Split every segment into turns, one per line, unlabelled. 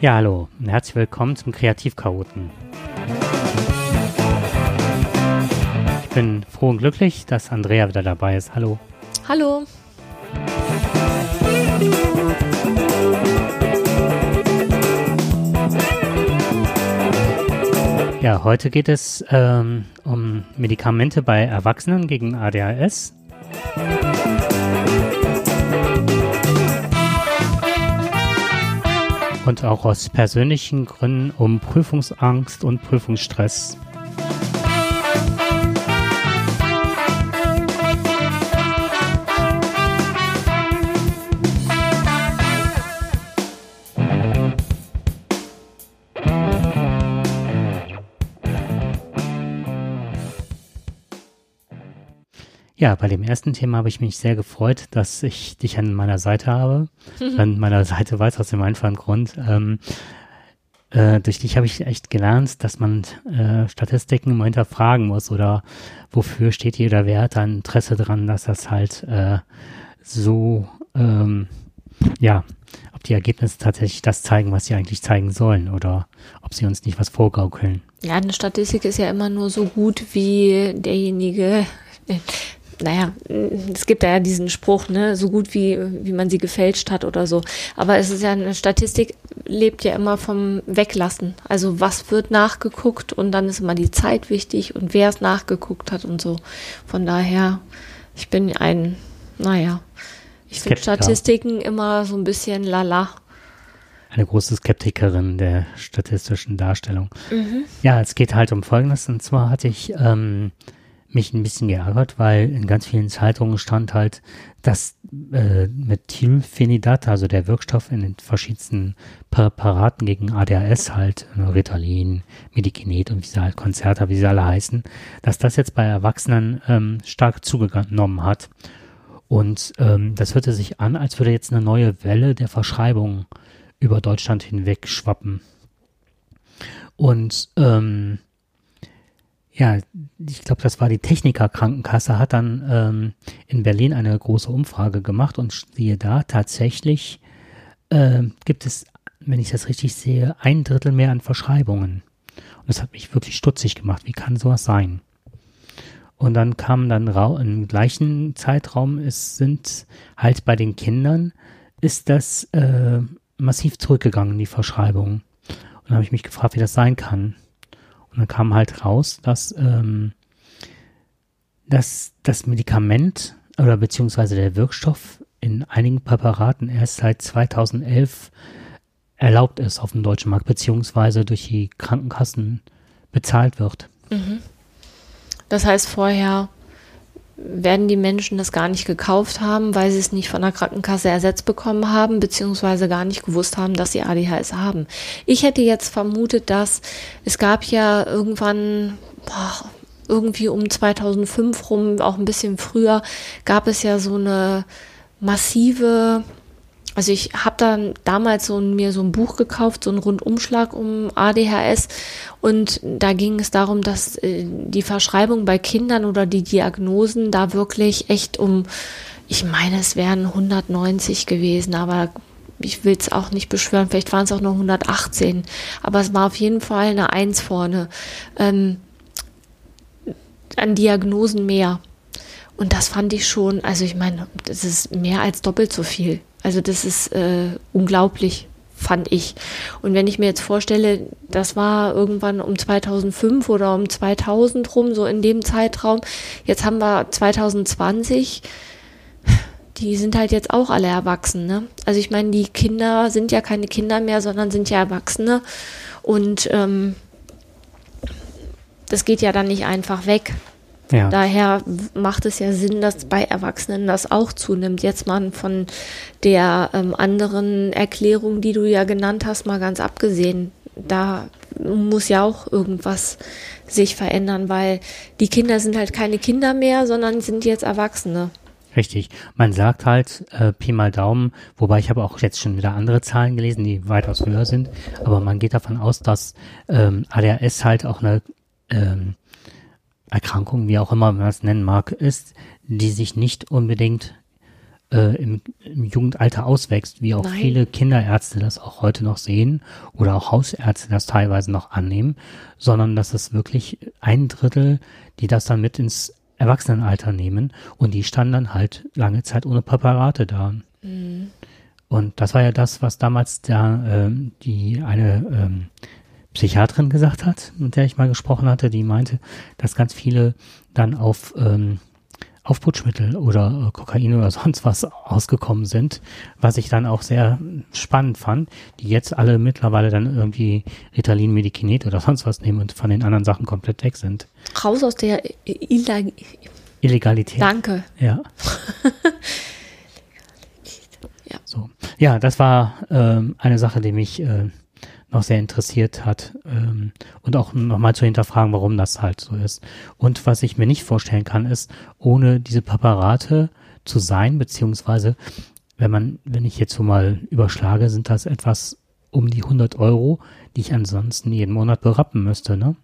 Ja, hallo und herzlich willkommen zum Kreativchaoten. Ich bin froh und glücklich, dass Andrea wieder dabei ist. Hallo.
Hallo.
Ja, heute geht es ähm, um Medikamente bei Erwachsenen gegen ADHS. Und auch aus persönlichen Gründen um Prüfungsangst und Prüfungsstress. Ja, bei dem ersten Thema habe ich mich sehr gefreut, dass ich dich an meiner Seite habe. An meiner Seite weiß aus dem einfachen Grund. Ähm, äh, durch dich habe ich echt gelernt, dass man äh, Statistiken immer hinterfragen muss oder wofür steht die oder wer hat da ein Interesse dran, dass das halt äh, so, ähm, ja, ob die Ergebnisse tatsächlich das zeigen, was sie eigentlich zeigen sollen oder ob sie uns nicht was vorgaukeln.
Ja, eine Statistik ist ja immer nur so gut wie derjenige, naja, es gibt ja diesen Spruch, ne, so gut wie, wie man sie gefälscht hat oder so. Aber es ist ja eine Statistik, lebt ja immer vom Weglassen. Also was wird nachgeguckt und dann ist immer die Zeit wichtig und wer es nachgeguckt hat und so. Von daher, ich bin ein, naja, ich finde Statistiken immer so ein bisschen lala.
Eine große Skeptikerin der statistischen Darstellung. Mhm. Ja, es geht halt um Folgendes. Und zwar hatte ich ähm, mich ein bisschen geärgert, weil in ganz vielen Zeitungen stand halt, dass äh, Methylphenidat, also der Wirkstoff in den verschiedensten Präparaten gegen ADHS halt, äh, Ritalin, Medikinet und wie sie halt Konzerte, wie sie alle heißen, dass das jetzt bei Erwachsenen ähm, stark zugenommen hat. Und ähm, das hörte sich an, als würde jetzt eine neue Welle der Verschreibung über Deutschland hinweg schwappen. Und ähm, ja, ich glaube, das war die Techniker Krankenkasse, hat dann ähm, in Berlin eine große Umfrage gemacht und siehe da, tatsächlich äh, gibt es, wenn ich das richtig sehe, ein Drittel mehr an Verschreibungen. Und das hat mich wirklich stutzig gemacht. Wie kann sowas sein? Und dann kam dann im gleichen Zeitraum, es sind halt bei den Kindern, ist das äh, massiv zurückgegangen, die Verschreibungen. Und da habe ich mich gefragt, wie das sein kann. Und dann kam halt raus, dass, ähm, dass das Medikament oder beziehungsweise der Wirkstoff in einigen Präparaten erst seit 2011 erlaubt ist auf dem deutschen Markt, beziehungsweise durch die Krankenkassen bezahlt wird. Mhm.
Das heißt, vorher werden die Menschen das gar nicht gekauft haben, weil sie es nicht von der Krankenkasse ersetzt bekommen haben, beziehungsweise gar nicht gewusst haben, dass sie ADHS haben. Ich hätte jetzt vermutet, dass es gab ja irgendwann, boah, irgendwie um 2005 rum, auch ein bisschen früher, gab es ja so eine massive also ich habe dann damals so mir so ein Buch gekauft, so einen Rundumschlag um ADHS und da ging es darum, dass äh, die Verschreibung bei Kindern oder die Diagnosen da wirklich echt um, ich meine, es wären 190 gewesen, aber ich will es auch nicht beschwören, vielleicht waren es auch nur 118, aber es war auf jeden Fall eine Eins vorne. Ähm, an Diagnosen mehr. Und das fand ich schon, also ich meine, das ist mehr als doppelt so viel. Also das ist äh, unglaublich, fand ich. Und wenn ich mir jetzt vorstelle, das war irgendwann um 2005 oder um 2000 rum, so in dem Zeitraum. Jetzt haben wir 2020 die sind halt jetzt auch alle erwachsen. Ne? Also ich meine, die Kinder sind ja keine Kinder mehr, sondern sind ja Erwachsene. Und ähm, das geht ja dann nicht einfach weg. Ja. Daher macht es ja Sinn, dass bei Erwachsenen das auch zunimmt. Jetzt mal von der ähm, anderen Erklärung, die du ja genannt hast, mal ganz abgesehen. Da muss ja auch irgendwas sich verändern, weil die Kinder sind halt keine Kinder mehr, sondern sind jetzt Erwachsene.
Richtig. Man sagt halt äh, Pi mal Daumen, wobei ich habe auch jetzt schon wieder andere Zahlen gelesen, die weitaus höher sind, aber man geht davon aus, dass ähm, ADHS halt auch eine ähm, Erkrankung, wie auch immer man es nennen mag, ist, die sich nicht unbedingt äh, im, im Jugendalter auswächst, wie auch
Nein.
viele Kinderärzte das auch heute noch sehen oder auch Hausärzte das teilweise noch annehmen, sondern dass es wirklich ein Drittel, die das dann mit ins Erwachsenenalter nehmen und die standen dann halt lange Zeit ohne Präparate da. Und das war ja das, was damals da ähm, die eine ähm, Psychiaterin gesagt hat, mit der ich mal gesprochen hatte, die meinte, dass ganz viele dann auf ähm, Aufputschmittel oder äh, Kokain oder sonst was ausgekommen sind, was ich dann auch sehr spannend fand, die jetzt alle mittlerweile dann irgendwie Ritalin, Medikinet oder sonst was nehmen und von den anderen Sachen komplett weg sind.
Raus aus der Illeg
Illegalität.
Danke.
Ja.
Ja.
So. Ja, das war ähm, eine Sache, die mich äh, noch sehr interessiert hat ähm, und auch nochmal zu hinterfragen, warum das halt so ist. Und was ich mir nicht vorstellen kann, ist, ohne diese Präparate zu sein, beziehungsweise wenn man, wenn ich jetzt so mal überschlage, sind das etwas um die 100 Euro, die ich ansonsten jeden Monat berappen müsste, ne?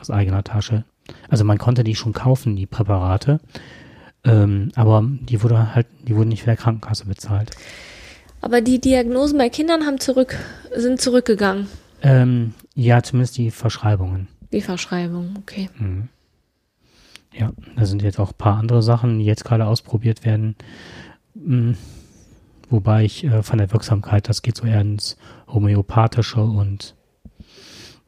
Aus eigener Tasche. Also man konnte die schon kaufen, die Präparate, ähm, aber die wurde halt, die wurden nicht von der Krankenkasse bezahlt.
Aber die Diagnosen bei Kindern haben zurück, sind zurückgegangen.
Ähm, ja, zumindest die Verschreibungen.
Die Verschreibung, okay.
Ja, da sind jetzt auch ein paar andere Sachen, die jetzt gerade ausprobiert werden. Mm, Wobei ich äh, von der Wirksamkeit, das geht so eher ins Homöopathische und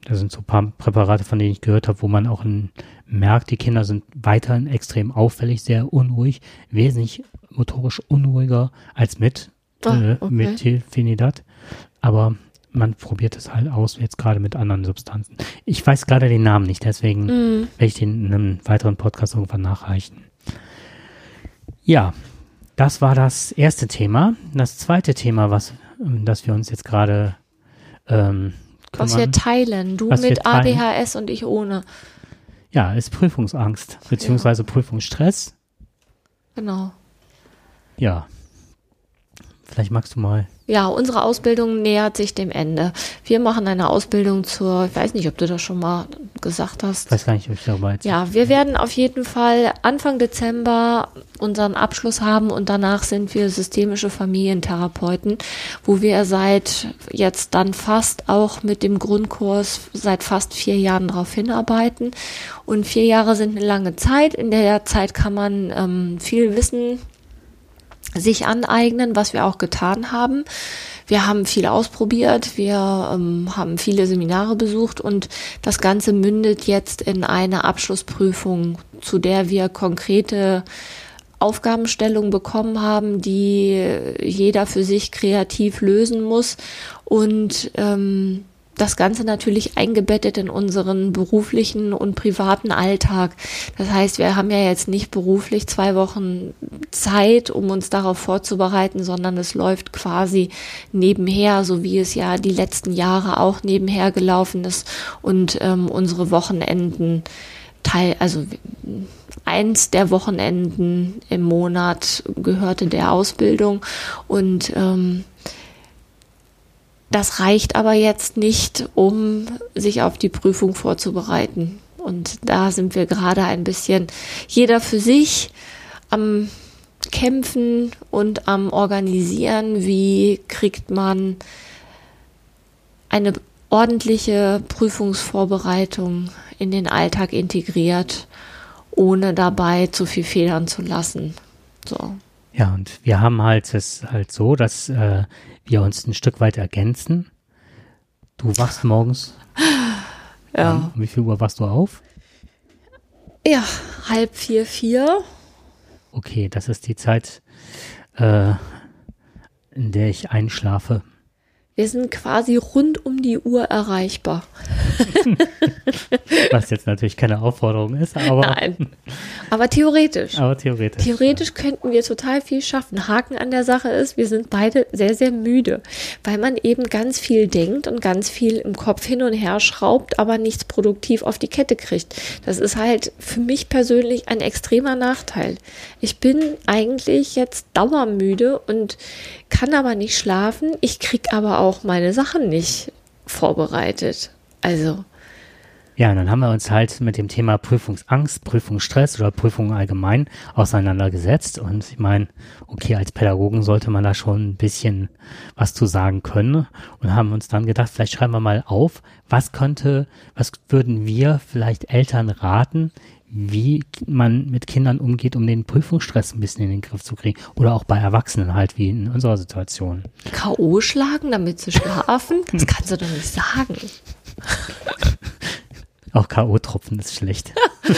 da sind so ein paar Präparate, von denen ich gehört habe, wo man auch in, merkt, die Kinder sind weiterhin extrem auffällig, sehr unruhig, wesentlich motorisch unruhiger als mit,
Ah, okay.
mit Tilfenidat. Aber man probiert es halt aus, jetzt gerade mit anderen Substanzen. Ich weiß gerade den Namen nicht, deswegen
Mhm.
werde ich den in einem weiteren Podcast irgendwann nachreichen. Ja, das war das erste Thema. Das zweite Thema, was, das wir uns jetzt gerade ähm,
Was wir
kümmern,
teilen. Du mit
teilen.
ADHS und ich ohne.
ja, ist Prüfungsangst, beziehungsweise Prüfungsstress.
Genau.
Ja. Vielleicht magst du mal.
Ja, unsere Ausbildung nähert sich dem Ende. Wir machen eine Ausbildung zur, ich weiß nicht, ob du das schon mal gesagt hast.
Ich weiß gar nicht, ob ich darüber jetzt.
Ja, wir werden auf jeden Fall Anfang Dezember unseren Abschluss haben und danach sind wir systemische Familientherapeuten, wo wir seit jetzt dann fast auch mit dem Grundkurs seit fast vier Jahren darauf hinarbeiten. Und vier Jahre sind eine lange Zeit. In der Zeit kann man ähm, viel Wissen sich aneignen, was wir auch getan haben. Wir haben viel ausprobiert, wir ähm, haben viele Seminare besucht und das Ganze mündet jetzt in eine Abschlussprüfung, zu der wir konkrete Aufgabenstellungen bekommen haben, die jeder für sich kreativ lösen muss und ähm, das Ganze natürlich eingebettet in unseren beruflichen und privaten Alltag. Das heißt, wir haben ja jetzt nicht beruflich zwei Wochen Zeit, um uns darauf vorzubereiten, sondern es läuft quasi nebenher, so wie es ja die letzten Jahre auch nebenher gelaufen ist und ähm, unsere Wochenenden Teil, also eins der Wochenenden im Monat gehörte der Ausbildung und ähm, das reicht aber jetzt nicht, um sich auf die Prüfung vorzubereiten. Und da sind wir gerade ein bisschen jeder für sich am Kämpfen und am Organisieren. Wie kriegt man eine ordentliche Prüfungsvorbereitung in den Alltag integriert, ohne dabei zu viel federn zu lassen? So.
Ja, und wir haben halt es halt so, dass äh, wir uns ein Stück weit ergänzen. Du wachst morgens.
Ja.
Um wie viel Uhr wachst du auf?
Ja, halb vier, vier.
Okay, das ist die Zeit, äh, in der ich einschlafe.
Wir sind quasi rund um die Uhr erreichbar.
Was jetzt natürlich keine Aufforderung ist, aber,
Nein. Aber theoretisch.
aber theoretisch.
Theoretisch könnten wir total viel schaffen. Haken an der Sache ist, wir sind beide sehr, sehr müde, weil man eben ganz viel denkt und ganz viel im Kopf hin und her schraubt, aber nichts produktiv auf die Kette kriegt. Das ist halt für mich persönlich ein extremer Nachteil. Ich bin eigentlich jetzt dauermüde und kann aber nicht schlafen. Ich krieg aber auch meine Sachen nicht vorbereitet. Also,
Ja, und dann haben wir uns halt mit dem Thema Prüfungsangst, Prüfungsstress oder Prüfungen allgemein auseinandergesetzt. Und ich meine, okay, als Pädagogen sollte man da schon ein bisschen was zu sagen können. Und haben uns dann gedacht, vielleicht schreiben wir mal auf, was könnte, was würden wir vielleicht Eltern raten, wie man mit Kindern umgeht, um den Prüfungsstress ein bisschen in den Griff zu kriegen. Oder auch bei Erwachsenen halt, wie in unserer Situation.
K.O. schlagen, damit sie schlafen? Das kannst du doch nicht sagen.
Auch K.O.-Tropfen ist schlecht.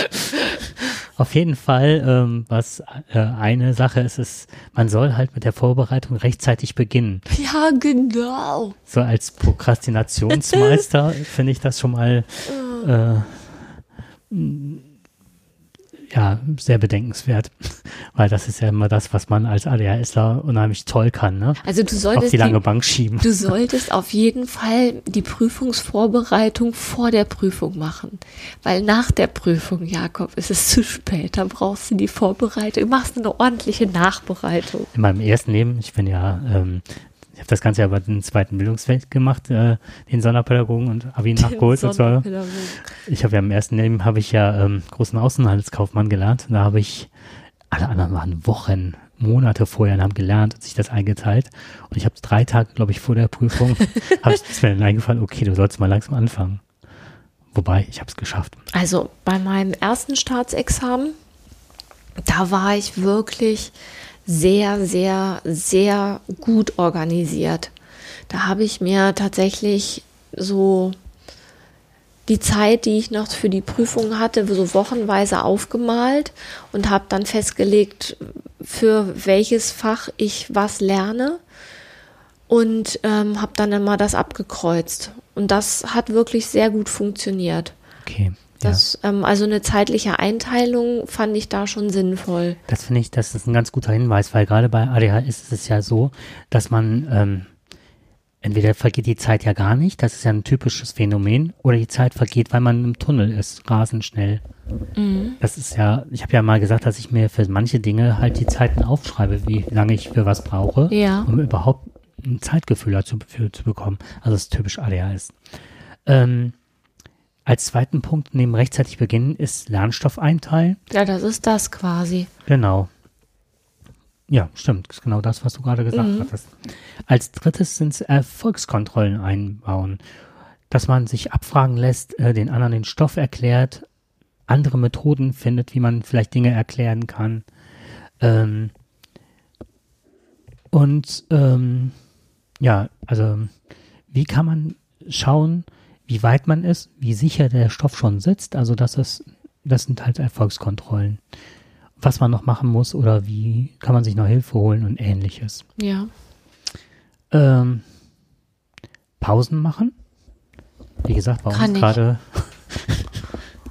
Auf jeden Fall, ähm, was äh, eine Sache ist, ist, man soll halt mit der Vorbereitung rechtzeitig beginnen.
Ja, genau.
So als Prokrastinationsmeister finde ich das schon mal äh, ja, sehr bedenkenswert, weil das ist ja immer das, was man als ADHSler unheimlich toll kann, ne?
Also du solltest
auf die lange die, Bank schieben.
Du solltest auf jeden Fall die Prüfungsvorbereitung vor der Prüfung machen, weil nach der Prüfung, Jakob, ist es zu spät, da brauchst du die Vorbereitung, du machst eine ordentliche Nachbereitung.
In meinem ersten Leben, ich bin ja ähm, habe das Ganze ja bei den zweiten Bildungswelt gemacht, äh, den Sonderpädagogen und Abi nachgeholt und so. Ich habe ja im ersten Leben habe ich ja ähm, großen Außenhandelskaufmann gelernt. Und da habe ich, alle anderen waren Wochen, Monate vorher und haben gelernt und sich das eingeteilt. Und ich habe drei Tage, glaube ich, vor der Prüfung, habe ich ist mir dann eingefallen, okay, du sollst mal langsam anfangen. Wobei, ich habe es geschafft.
Also bei meinem ersten Staatsexamen, da war ich wirklich sehr, sehr, sehr gut organisiert. Da habe ich mir tatsächlich so die Zeit, die ich noch für die Prüfung hatte, so wochenweise aufgemalt und habe dann festgelegt, für welches Fach ich was lerne und ähm, habe dann immer das abgekreuzt. Und das hat wirklich sehr gut funktioniert.
Okay.
Das, ja. ähm, also eine zeitliche Einteilung fand ich da schon sinnvoll.
Das finde ich, das ist ein ganz guter Hinweis, weil gerade bei ADHS ist es ja so, dass man ähm, entweder vergeht die Zeit ja gar nicht, das ist ja ein typisches Phänomen, oder die Zeit vergeht, weil man im Tunnel ist, rasend schnell. Mhm. Das ist ja, ich habe ja mal gesagt, dass ich mir für manche Dinge halt die Zeiten aufschreibe, wie lange ich für was brauche,
ja.
um überhaupt ein Zeitgefühl dazu für, zu bekommen. Also das ist typisch ADHS. Ähm, als zweiten Punkt neben rechtzeitig beginnen ist Lernstoff einteilen.
Ja, das ist das quasi.
Genau. Ja, stimmt. Das ist genau das, was du gerade gesagt mhm. hattest. Als drittes sind es Erfolgskontrollen einbauen. Dass man sich abfragen lässt, äh, den anderen den Stoff erklärt, andere Methoden findet, wie man vielleicht Dinge erklären kann. Ähm, und ähm, ja, also wie kann man schauen, wie weit man ist, wie sicher der Stoff schon sitzt. Also das ist, das sind halt Erfolgskontrollen. Was man noch machen muss oder wie kann man sich noch Hilfe holen und ähnliches.
Ja.
Ähm, Pausen machen. Wie gesagt, bei uns gerade.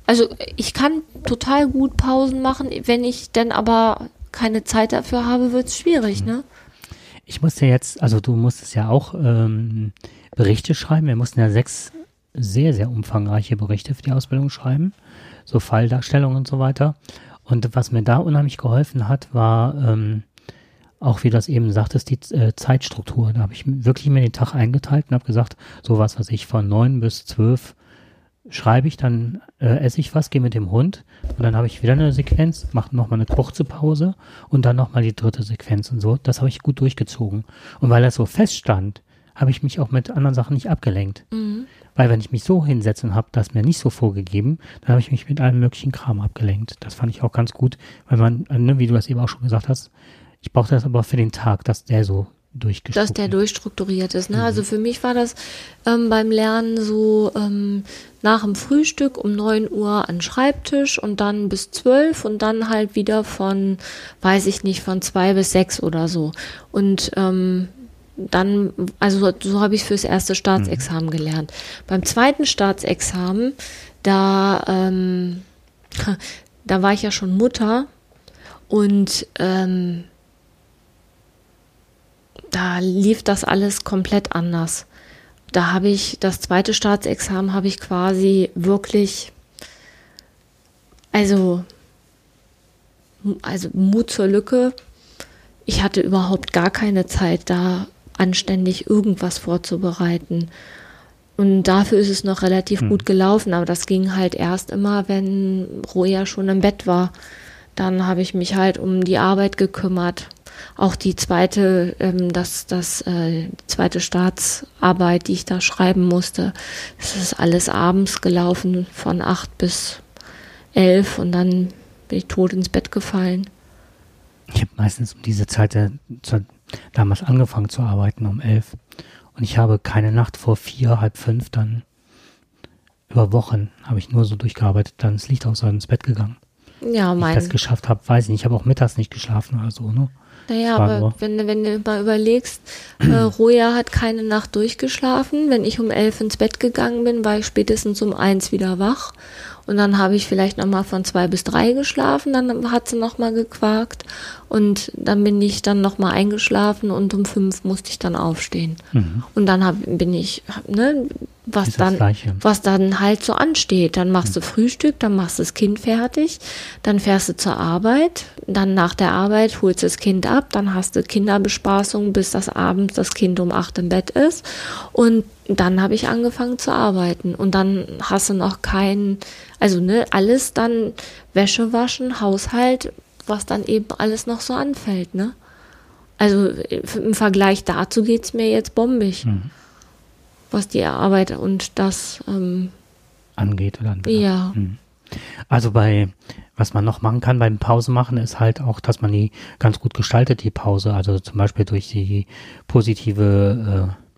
Also ich kann total gut Pausen machen, wenn ich dann aber keine Zeit dafür habe, wird es schwierig, ne?
Ich musste jetzt, also du musstest ja auch ähm, Berichte schreiben. Wir mussten ja sechs sehr, sehr umfangreiche Berichte für die Ausbildung schreiben, so Falldarstellungen und so weiter. Und was mir da unheimlich geholfen hat, war ähm, auch, wie du das eben sagtest, die äh, Zeitstruktur. Da habe ich wirklich mir den Tag eingeteilt und habe gesagt, so was, was ich von neun bis zwölf schreibe ich, dann äh, esse ich was, gehe mit dem Hund und dann habe ich wieder eine Sequenz, mache nochmal eine kurze Pause und dann nochmal die dritte Sequenz und so. Das habe ich gut durchgezogen. Und weil das so feststand, habe ich mich auch mit anderen Sachen nicht abgelenkt. Mhm. Weil wenn ich mich so hinsetze und habe das mir nicht so vorgegeben, dann habe ich mich mit allem möglichen Kram abgelenkt. Das fand ich auch ganz gut, weil man, ne, wie du das eben auch schon gesagt hast, ich brauchte das aber für den Tag, dass der so durchgestrukturiert
Dass der durchstrukturiert ist. Ne? Mhm. Also für mich war das ähm, beim Lernen so ähm, nach dem Frühstück um 9 Uhr an Schreibtisch und dann bis 12 und dann halt wieder von, weiß ich nicht, von 2 bis 6 oder so. Und ähm, dann, also so habe ich fürs erste Staatsexamen mhm. gelernt. Beim zweiten Staatsexamen, da, ähm, da war ich ja schon Mutter und ähm, da lief das alles komplett anders. Da habe ich das zweite Staatsexamen habe ich quasi wirklich, also, also Mut zur Lücke. Ich hatte überhaupt gar keine Zeit da anständig irgendwas vorzubereiten. Und dafür ist es noch relativ
Hm.
gut gelaufen, aber das ging halt erst immer, wenn Roja schon im Bett war. Dann habe ich mich halt um die Arbeit gekümmert. Auch die zweite, ähm, das, das, äh, zweite Staatsarbeit, die ich da schreiben musste, das ist alles abends gelaufen, von acht bis elf und dann bin ich tot ins Bett gefallen.
Ich habe meistens um diese Zeit äh, zu, damals angefangen zu arbeiten, um elf. Und ich habe keine Nacht vor vier, halb fünf, dann über Wochen habe ich nur so durchgearbeitet, dann ist Licht aus, ins Bett gegangen.
Ja,
Wie ich
mein.
das geschafft habe, weiß ich nicht. Ich habe auch mittags nicht geschlafen oder so, ne?
Naja, aber
nur-
wenn, du- wenn du mal überlegst, äh, Roja hat keine Nacht durchgeschlafen. Wenn ich um elf ins Bett gegangen bin, war ich spätestens um eins wieder wach. Und dann habe ich vielleicht nochmal von zwei bis drei geschlafen, dann hat sie nochmal gequakt. Und dann bin ich dann nochmal eingeschlafen und um fünf musste ich dann aufstehen.
Mhm.
Und dann hab, bin ich, hab, ne, was dann,
Gleiche.
was dann halt so ansteht. Dann machst du Frühstück, dann machst du das Kind fertig, dann fährst du zur Arbeit, dann nach der Arbeit holst du das Kind ab, dann hast du Kinderbespaßung, bis das abends das Kind um acht im Bett ist. Und dann habe ich angefangen zu arbeiten. Und dann hast du noch keinen, also ne, alles dann Wäsche waschen, Haushalt, was dann eben alles noch so anfällt, ne? Also äh, im Vergleich dazu geht's mir jetzt bombig,
Mhm.
was die Arbeit und das, ähm,
Angeht oder angeht.
ja.
Mhm. Also bei, was man noch machen kann beim Pause machen, ist halt auch, dass man die ganz gut gestaltet, die Pause. Also zum Beispiel durch die positive äh,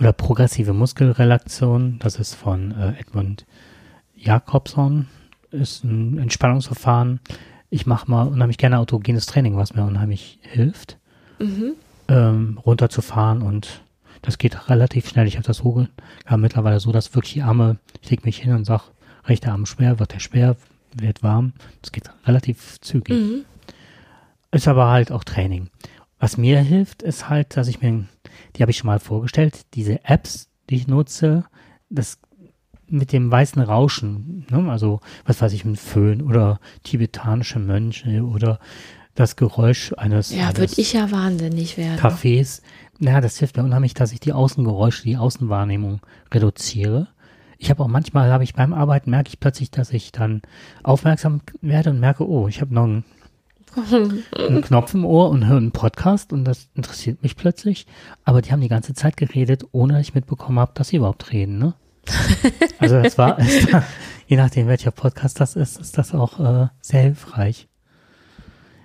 oder progressive Muskelrelaktion. Das ist von äh, Edmund Jakobson. Ist ein Entspannungsverfahren. Ich mache mal unheimlich gerne autogenes Training, was mir unheimlich hilft,
Mhm.
ähm, runterzufahren und das geht relativ schnell. Ich habe das so ja, mittlerweile so, dass wirklich die Arme, ich leg mich hin und sag, rechter Arm schwer, wird der schwer, wird warm. Das geht relativ zügig.
Mhm.
Ist aber halt auch Training. Was mir hilft, ist halt, dass ich mir, die habe ich schon mal vorgestellt, diese Apps, die ich nutze, das mit dem weißen Rauschen, ne? also was weiß ich, ein Föhn oder tibetanische Mönche oder das Geräusch eines,
Ja, würde ich ja wahnsinnig werden.
Cafés. Ja, das hilft mir unheimlich, dass ich die Außengeräusche, die Außenwahrnehmung reduziere. Ich habe auch manchmal, habe ich beim Arbeiten, merke ich plötzlich, dass ich dann aufmerksam werde und merke, oh, ich habe noch einen, einen Knopf im Ohr und höre einen Podcast und das interessiert mich plötzlich. Aber die haben die ganze Zeit geredet, ohne dass ich mitbekommen habe, dass sie überhaupt reden. Ne? Also das war, je nachdem welcher Podcast das ist, ist das auch äh, sehr hilfreich.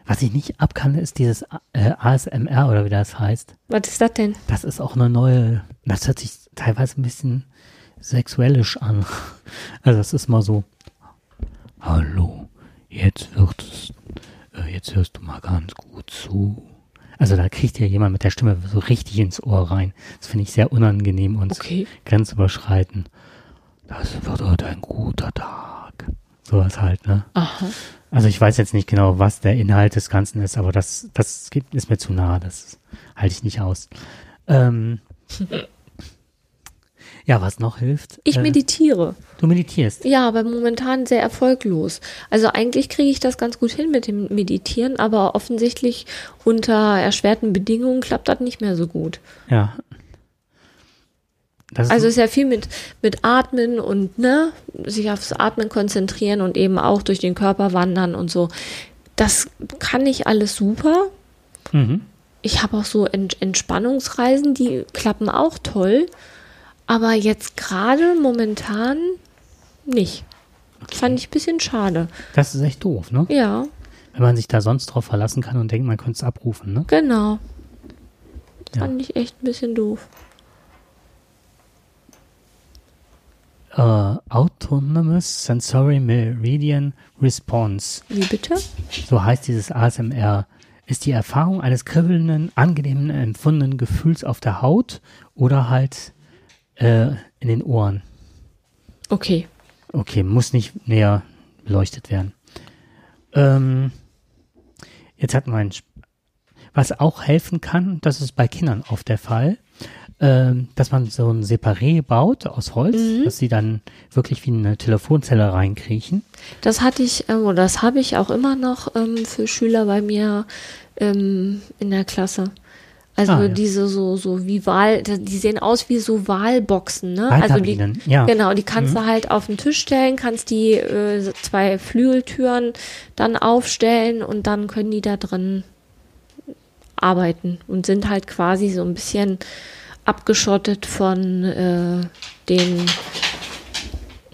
Was ich nicht ab kann, ist dieses äh, ASMR oder wie das heißt.
Was ist das denn?
Das ist auch eine neue, das hört sich teilweise ein bisschen sexuellisch an. Also das ist mal so, hallo, jetzt wird es, jetzt hörst du mal ganz gut zu. Also da kriegt ja jemand mit der Stimme so richtig ins Ohr rein. Das finde ich sehr unangenehm und
Okay.
grenzüberschreitend. Das wird heute ein guter Tag. Sowas halt, ne?
Aha.
Also ich weiß jetzt nicht genau, was der Inhalt des Ganzen ist, aber das, das ist mir zu nah, das halte ich nicht aus. Ähm, ja, was noch hilft?
Ich
äh,
meditiere.
Du meditierst.
Ja, aber momentan sehr erfolglos. Also eigentlich kriege ich das ganz gut hin mit dem Meditieren, aber offensichtlich unter erschwerten Bedingungen klappt das nicht mehr so gut.
Ja. Das ist,
Also ist ja viel mit, mit Atmen und ne, sich aufs Atmen konzentrieren und eben auch durch den Körper wandern und so. Das kann ich alles super.
mhm.
Ich habe auch so Ent Entspannungsreisen, die klappen auch toll. Aber jetzt gerade momentan nicht. Fand ich ein bisschen schade.
das ist echt doof, ne?
Ja,
Wenn man sich da sonst drauf verlassen kann und denkt, man könnte es abrufen, ne?
genau.
Ja.
Fand ich echt ein bisschen doof.
Äh, Autonomous Sensory Meridian Response.
Wie bitte?
So heißt dieses ASMR. Ist die Erfahrung eines kribbelnden, angenehmen, empfundenen Gefühls auf der Haut oder halt äh, in den Ohren.
Okay.
Okay, muss nicht näher beleuchtet werden. Ähm, jetzt hat man, was auch helfen kann, das ist bei Kindern oft der Fall, ähm, dass man so ein Separé baut aus Holz, dass sie dann wirklich wie eine Telefonzelle reinkriechen.
Das hatte ich, ähm, oder das habe ich auch immer noch ähm, für Schüler bei mir ähm, in der Klasse. Also
Ah, ja.
diese so, so wie Wahl, die sehen aus wie so Wahlboxen, ne? Also die,
ja.
genau, die kannst du halt auf den Tisch stellen, kannst die äh, zwei Flügeltüren dann aufstellen und dann können die da drin arbeiten und sind halt quasi so ein bisschen abgeschottet von äh, den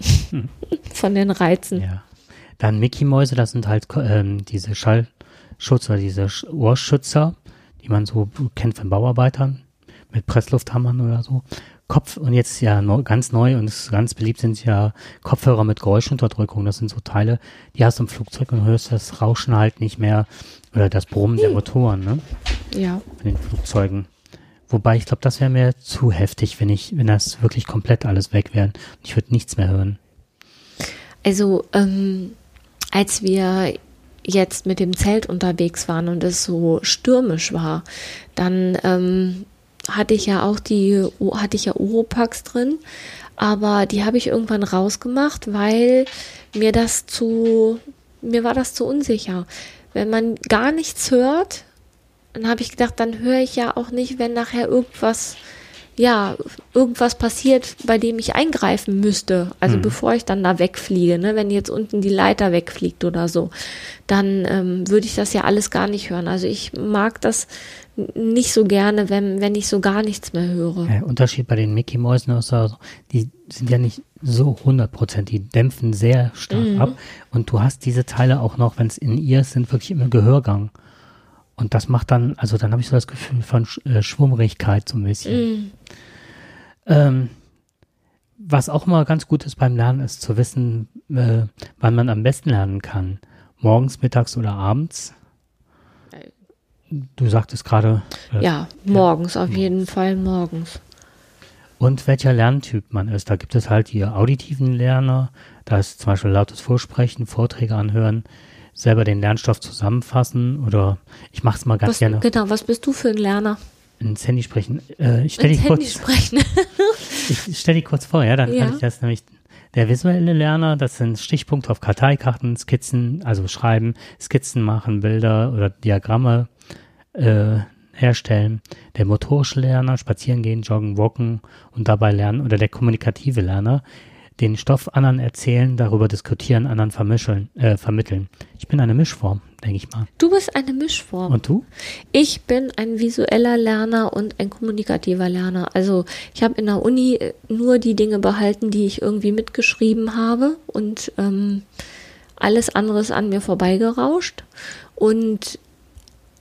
von den Reizen.
Ja. Dann Mickey-Mäuse, das sind halt ähm, diese Schallschutz oder diese Sch- Ohrschützer, die man so kennt von Bauarbeitern mit Presslufthammern oder so. Kopf und jetzt ja ganz neu und ist ganz beliebt sind ja Kopfhörer mit Geräuschunterdrückung. Das sind so Teile, die hast du im Flugzeug und hörst das Rauschen halt nicht mehr oder das Brummen der Motoren, ne?
Ja.
Von den Flugzeugen. Wobei ich glaube, das wäre mir zu heftig, wenn ich, wenn das wirklich komplett alles weg wäre. Ich würde nichts mehr hören.
Also, ähm, als wir jetzt mit dem Zelt unterwegs waren und es so stürmisch war, dann ähm, hatte ich ja auch die, hatte ich ja Oropax drin, aber die habe ich irgendwann rausgemacht, weil mir das zu, mir war das zu unsicher. Wenn man gar nichts hört, dann habe ich gedacht, dann höre ich ja auch nicht, wenn nachher irgendwas, ja, irgendwas passiert, bei dem ich eingreifen müsste. Also bevor ich dann da wegfliege, ne, wenn jetzt unten die Leiter wegfliegt oder so, dann ähm, würde ich das ja alles gar nicht hören. Also ich mag das nicht so gerne, wenn, wenn ich so gar nichts mehr höre.
Der Unterschied bei den Mickey-Mäusen ist also, die sind ja nicht so 100%, die dämpfen sehr stark
Mhm.
ab. Und du hast diese Teile auch noch, wenn es in ihr sind, wirklich im Gehörgang. Und das macht dann, also dann habe ich so das Gefühl von Sch äh, Schwummrigkeit so ein bisschen.
Mhm.
Ähm, was auch mal ganz gut ist beim Lernen, ist zu wissen, äh, wann man am besten lernen kann. Morgens, mittags oder abends. Du sagtest gerade. äh,
Ja, morgens, auf jeden Fall morgens.
Und welcher Lerntyp man ist. Da gibt es halt die auditiven Lerner, da ist zum Beispiel lautes Vorsprechen, Vorträge anhören, selber den Lernstoff zusammenfassen oder ich mache es mal ganz
Was,
gerne
genau, was bist du für ein Lerner?
ins Handy sprechen. Äh, ich stelle dich
Handy
kurz,
sprechen.
ich stell dich kurz vor, ja, dann
Ja.
kann ich das nämlich. Der visuelle Lerner, das sind Stichpunkte auf Karteikarten, Skizzen, also schreiben, Skizzen machen, Bilder oder Diagramme äh, herstellen. Der motorische Lerner, spazieren gehen, joggen, walken und dabei lernen. Oder der kommunikative Lerner, den Stoff anderen erzählen, darüber diskutieren, anderen vermischen, äh, vermitteln. Ich bin eine Mischform, denke ich mal.
Du bist eine Mischform.
Und du?
Ich bin ein visueller Lerner und ein kommunikativer Lerner. Also ich habe in der Uni äh, nur die Dinge behalten, die ich irgendwie mitgeschrieben habe und ähm, alles andere ist an mir vorbeigerauscht. Und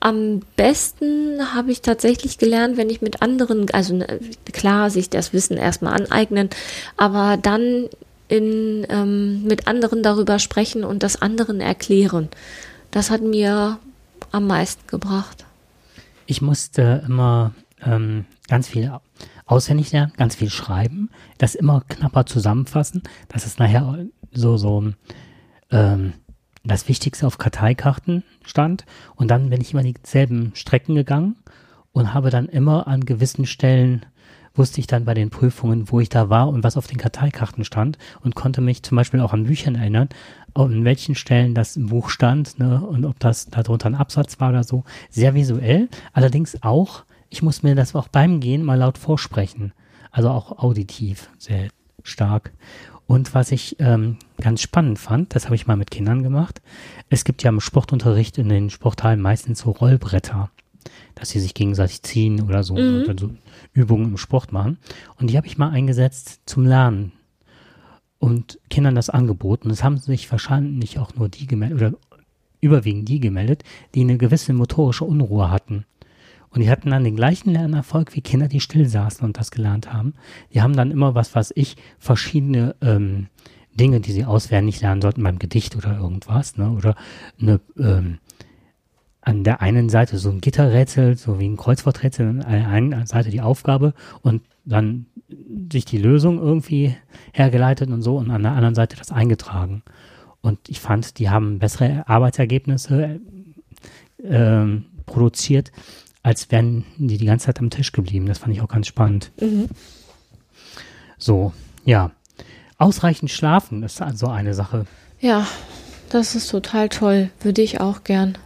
am besten habe ich tatsächlich gelernt, wenn ich mit anderen, also ne, klar, sich das Wissen erstmal aneignen, aber dann in, ähm, mit anderen darüber sprechen und das anderen erklären. Das hat mir am meisten gebracht.
Ich musste immer ähm, ganz viel auswendig lernen, ganz viel schreiben, das immer knapper zusammenfassen, dass es nachher so, so ähm, das Wichtigste auf Karteikarten stand. Und dann bin ich immer dieselben Strecken gegangen und habe dann immer an gewissen Stellen wusste ich dann bei den Prüfungen, wo ich da war und was auf den Karteikarten stand und konnte mich zum Beispiel auch an Büchern erinnern, an welchen Stellen das im Buch stand ne, und ob das darunter ein Absatz war oder so. Sehr visuell, allerdings auch, ich muss mir das auch beim Gehen mal laut vorsprechen. Also auch auditiv sehr stark. Und was ich ähm, ganz spannend fand, das habe ich mal mit Kindern gemacht, es gibt ja im Sportunterricht in den Sporthallen meistens so Rollbretter, dass sie sich gegenseitig ziehen oder so, und dann so Übungen im Sport machen. Und die habe ich mal eingesetzt zum Lernen und Kindern das angeboten. Es haben sich wahrscheinlich auch nur die gemeldet oder überwiegend die gemeldet, die eine gewisse motorische Unruhe hatten. Und die hatten dann den gleichen Lernerfolg wie Kinder, die still saßen und das gelernt haben. Die haben dann immer was, was ich, verschiedene ähm, Dinge, die sie auswendig lernen sollten beim Gedicht oder irgendwas, ne? Oder eine, ähm, an der einen Seite so ein Gitterrätsel, so wie ein Kreuzworträtsel, an der einen Seite die Aufgabe und dann sich die Lösung irgendwie hergeleitet und so und an der anderen Seite das eingetragen. Und ich fand, die haben bessere Arbeitsergebnisse ähm, produziert, als wären die die ganze Zeit am Tisch geblieben. Das fand ich auch ganz spannend. So, ja. Ausreichend schlafen ist also eine Sache.
Ja, das ist total toll. Würde ich auch gern.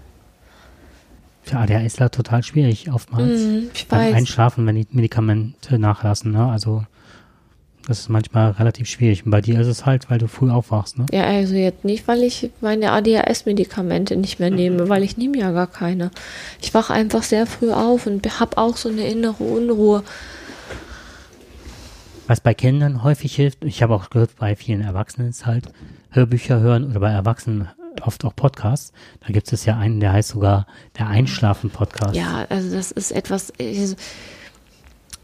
für ADHSler total schwierig oftmals.
Mhm, ich
Beim
weiß.
Einschlafen, wenn die Medikamente nachlassen, ne? Also das ist manchmal relativ schwierig. Und bei dir ist es halt, weil du früh aufwachst, ne?
Ja, also jetzt nicht, weil ich meine ADHS-Medikamente nicht mehr nehme, weil ich nehme ja gar keine. Ich wache einfach sehr früh auf und habe auch so eine innere Unruhe.
Was bei Kindern häufig hilft, ich habe auch gehört, bei vielen Erwachsenen ist halt Hörbücher hören oder bei Erwachsenen oft auch Podcasts. Da gibt es ja einen, der heißt sogar der Einschlafen-Podcast.
Ja, also das ist etwas,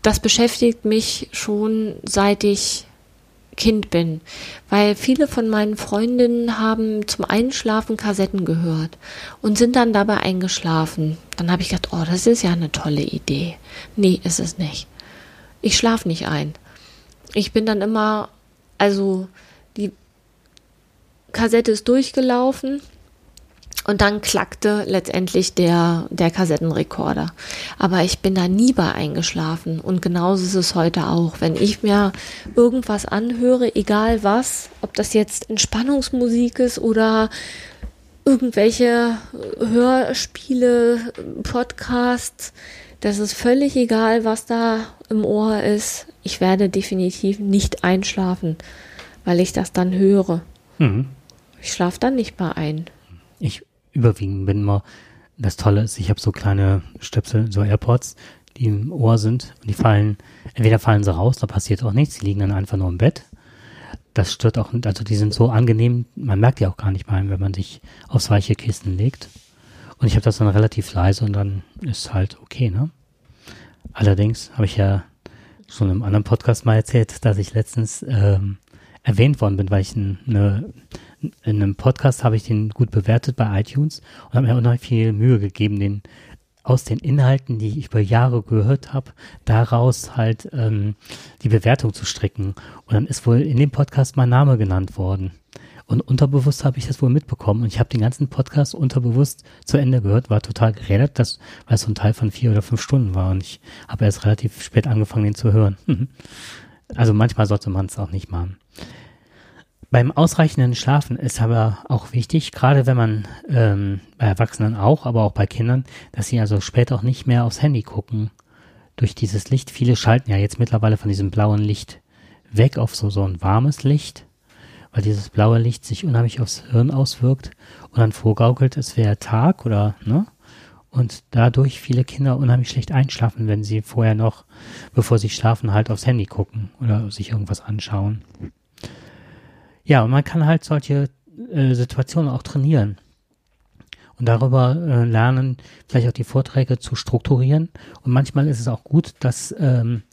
das beschäftigt mich schon seit ich Kind bin, weil viele von meinen Freundinnen haben zum Einschlafen Kassetten gehört und sind dann dabei eingeschlafen. Dann habe ich gedacht, oh, das ist ja eine tolle Idee. Nee, ist es nicht. Ich schlafe nicht ein. Ich bin dann immer, also die Kassette ist durchgelaufen und dann klackte letztendlich der, der Kassettenrekorder. Aber ich bin da nie bei eingeschlafen. Und genauso ist es heute auch. Wenn ich mir irgendwas anhöre, egal was, ob das jetzt Entspannungsmusik ist oder irgendwelche Hörspiele, Podcasts, das ist völlig egal, was da im Ohr ist. Ich werde definitiv nicht einschlafen, weil ich das dann höre.
Mhm.
Ich schlafe dann nicht mal ein.
Ich überwiegend bin immer, das Tolle ist, ich habe so kleine Stöpsel, so AirPods, die im Ohr sind und die fallen, entweder fallen sie raus, da passiert auch nichts, die liegen dann einfach nur im Bett. Das stört auch, also die sind so angenehm, man merkt die auch gar nicht mal, wenn man sich aufs weiche Kissen legt. Und ich habe das dann relativ leise und dann ist halt okay, ne? Allerdings habe ich ja schon im anderen Podcast mal erzählt, dass ich letztens ähm, erwähnt worden bin, weil ich eine, in einem Podcast habe ich den gut bewertet bei iTunes und habe mir unheimlich viel Mühe gegeben, den aus den Inhalten, die ich über Jahre gehört habe, daraus halt ähm, die Bewertung zu stricken. Und dann ist wohl in dem Podcast mein Name genannt worden. Und unterbewusst habe ich das wohl mitbekommen. Und ich habe den ganzen Podcast unterbewusst zu Ende gehört, war total geredet, dass, weil es so ein Teil von vier oder fünf Stunden war. Und ich habe erst relativ spät angefangen, den zu hören. also manchmal sollte man es auch nicht machen. Beim ausreichenden Schlafen ist aber auch wichtig, gerade wenn man ähm, bei Erwachsenen auch, aber auch bei Kindern, dass sie also später auch nicht mehr aufs Handy gucken durch dieses Licht. Viele schalten ja jetzt mittlerweile von diesem blauen Licht weg auf so, so ein warmes Licht, weil dieses blaue Licht sich unheimlich aufs Hirn auswirkt und dann vorgaukelt, es wäre Tag oder, ne? Und dadurch viele Kinder unheimlich schlecht einschlafen, wenn sie vorher noch, bevor sie schlafen, halt aufs Handy gucken oder sich irgendwas anschauen. Ja, und man kann halt solche äh, Situationen auch trainieren und darüber äh, lernen, vielleicht auch die Vorträge zu strukturieren. Und manchmal ist es auch gut, dass, ähm,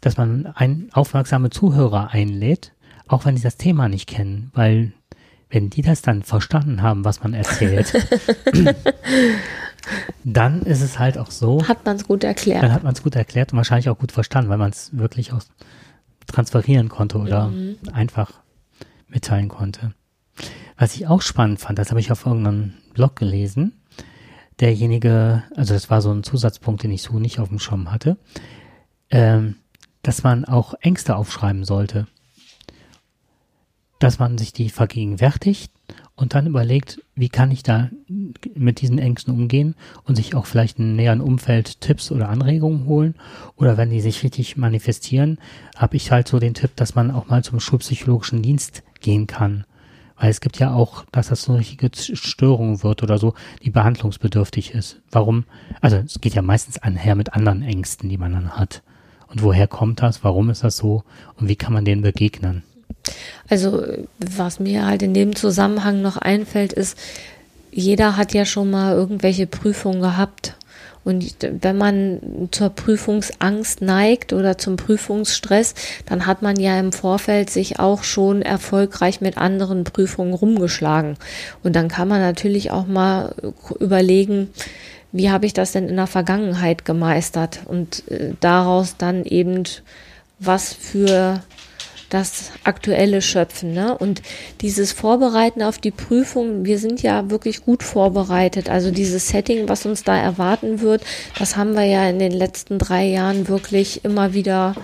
dass man ein, aufmerksame Zuhörer einlädt, auch wenn sie das Thema nicht kennen, weil wenn die das dann verstanden haben, was man erzählt, dann ist es halt auch so.
Hat man es gut erklärt.
Dann hat man es gut erklärt und wahrscheinlich auch gut verstanden, weil man es wirklich auch transferieren konnte oder mhm. einfach mitteilen konnte. Was ich auch spannend fand, das habe ich auf irgendeinem Blog gelesen. Derjenige, also das war so ein Zusatzpunkt, den ich so nicht auf dem Schirm hatte, ähm, dass man auch Ängste aufschreiben sollte. Dass man sich die vergegenwärtigt und dann überlegt, wie kann ich da mit diesen Ängsten umgehen und sich auch vielleicht in näheren Umfeld Tipps oder Anregungen holen. Oder wenn die sich richtig manifestieren, habe ich halt so den Tipp, dass man auch mal zum schulpsychologischen Dienst gehen kann. Weil es gibt ja auch, dass das eine richtige Störung wird oder so, die behandlungsbedürftig ist. Warum? Also es geht ja meistens einher mit anderen Ängsten, die man dann hat. Und woher kommt das? Warum ist das so? Und wie kann man denen begegnen?
Also was mir halt in dem Zusammenhang noch einfällt, ist, jeder hat ja schon mal irgendwelche Prüfungen gehabt. Und wenn man zur Prüfungsangst neigt oder zum Prüfungsstress, dann hat man ja im Vorfeld sich auch schon erfolgreich mit anderen Prüfungen rumgeschlagen. Und dann kann man natürlich auch mal überlegen, wie habe ich das denn in der Vergangenheit gemeistert und äh, daraus dann eben was für das aktuelle Schöpfen. Ne? Und dieses Vorbereiten auf die Prüfung, wir sind ja wirklich gut vorbereitet. Also dieses Setting, was uns da erwarten wird, das haben wir ja in den letzten drei Jahren wirklich immer wieder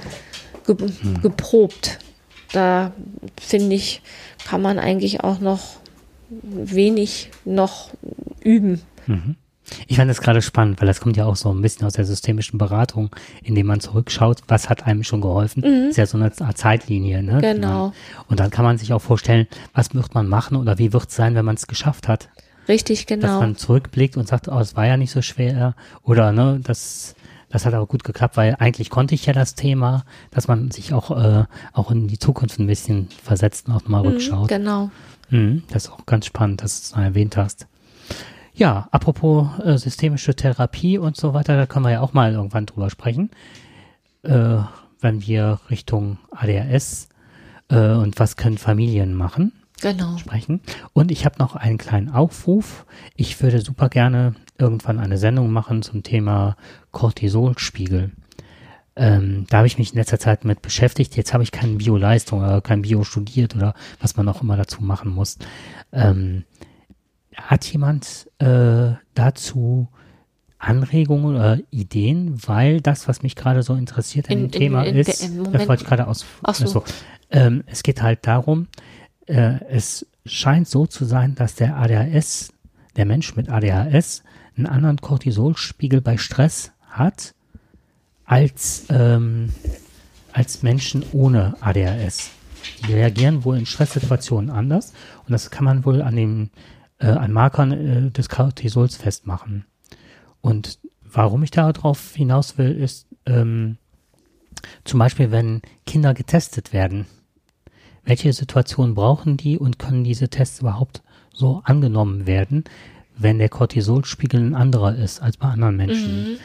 ge hm. geprobt. Da finde ich, kann man eigentlich auch noch wenig noch üben.
Mhm. Ich fand das gerade spannend, weil das kommt ja auch so ein bisschen aus der systemischen Beratung, indem man zurückschaut, was hat einem schon geholfen. Mhm. Ist ja so eine Art Zeitlinie, ne?
Genau.
Und dann kann man sich auch vorstellen, was wird man machen oder wie wird es sein, wenn man es geschafft hat.
Richtig, genau.
Dass man zurückblickt und sagt, oh, es war ja nicht so schwer oder ne, das, das hat aber gut geklappt, weil eigentlich konnte ich ja das Thema, dass man sich auch, äh, auch in die Zukunft ein bisschen versetzt und auch mal mhm, rückschaut.
Genau.
Mhm, das ist auch ganz spannend, dass du es erwähnt hast. Ja, apropos äh, systemische Therapie und so weiter, da können wir ja auch mal irgendwann drüber sprechen, äh, wenn wir Richtung ADHS äh, und was können Familien machen
genau.
sprechen. Und ich habe noch einen kleinen Aufruf. Ich würde super gerne irgendwann eine Sendung machen zum Thema Cortisolspiegel. Ähm, da habe ich mich in letzter Zeit mit beschäftigt. Jetzt habe ich keine Bio-Leistung oder kein Bio studiert oder was man auch immer dazu machen muss. Ähm, hat jemand äh, dazu Anregungen oder Ideen, weil das, was mich gerade so interessiert in, in dem Thema in, in, ist, das wollte ich gerade aus.
Ach so.
Also, ähm, es geht halt darum, äh, es scheint so zu sein, dass der ADHS, der Mensch mit ADHS, einen anderen Cortisolspiegel bei Stress hat als, ähm, als Menschen ohne ADHS. Die reagieren wohl in Stresssituationen anders und das kann man wohl an den äh, an Markern äh, des Cortisols festmachen. Und warum ich darauf hinaus will, ist ähm, zum Beispiel, wenn Kinder getestet werden. Welche Situationen brauchen die und können diese Tests überhaupt so angenommen werden, wenn der Cortisolspiegel ein anderer ist als bei anderen Menschen? Mhm.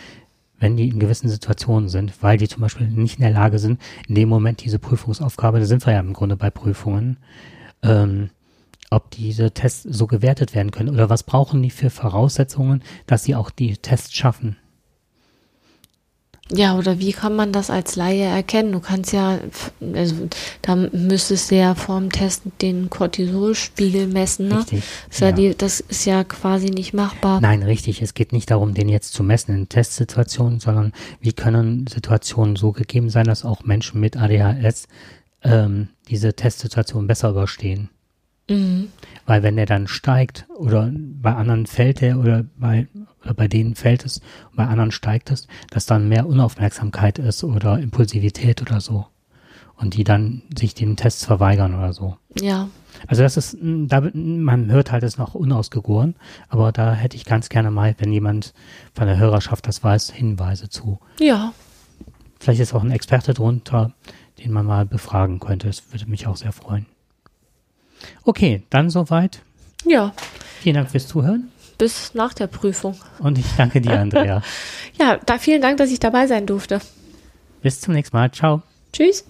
Wenn die in gewissen Situationen sind, weil die zum Beispiel nicht in der Lage sind, in dem Moment diese Prüfungsaufgabe, da sind wir ja im Grunde bei Prüfungen, ähm, ob diese Tests so gewertet werden können oder was brauchen die für Voraussetzungen, dass sie auch die Tests schaffen.
Ja, oder wie kann man das als Laie erkennen? Du kannst ja, also da müsstest du ja vorm Test den Cortisolspiegel messen, ne?
Richtig,
das, ja. Die, das ist ja quasi nicht machbar.
Nein, richtig. Es geht nicht darum, den jetzt zu messen in Testsituationen, sondern wie können Situationen so gegeben sein, dass auch Menschen mit ADHS ähm, diese Testsituation besser überstehen.
Mhm.
Weil wenn er dann steigt oder bei anderen fällt er oder bei, oder bei denen fällt es, bei anderen steigt es, dass dann mehr Unaufmerksamkeit ist oder Impulsivität oder so. Und die dann sich den Tests verweigern oder so.
Ja.
Also das ist, da, man hört halt es noch unausgegoren, aber da hätte ich ganz gerne mal, wenn jemand von der Hörerschaft das weiß, Hinweise zu.
Ja.
Vielleicht ist auch ein Experte drunter, den man mal befragen könnte. Das würde mich auch sehr freuen. Okay, dann soweit.
Ja.
Vielen Dank fürs Zuhören.
Bis nach der Prüfung.
Und ich danke dir, Andrea.
ja, da, vielen Dank, dass ich dabei sein durfte.
Bis zum nächsten Mal. Ciao.
Tschüss.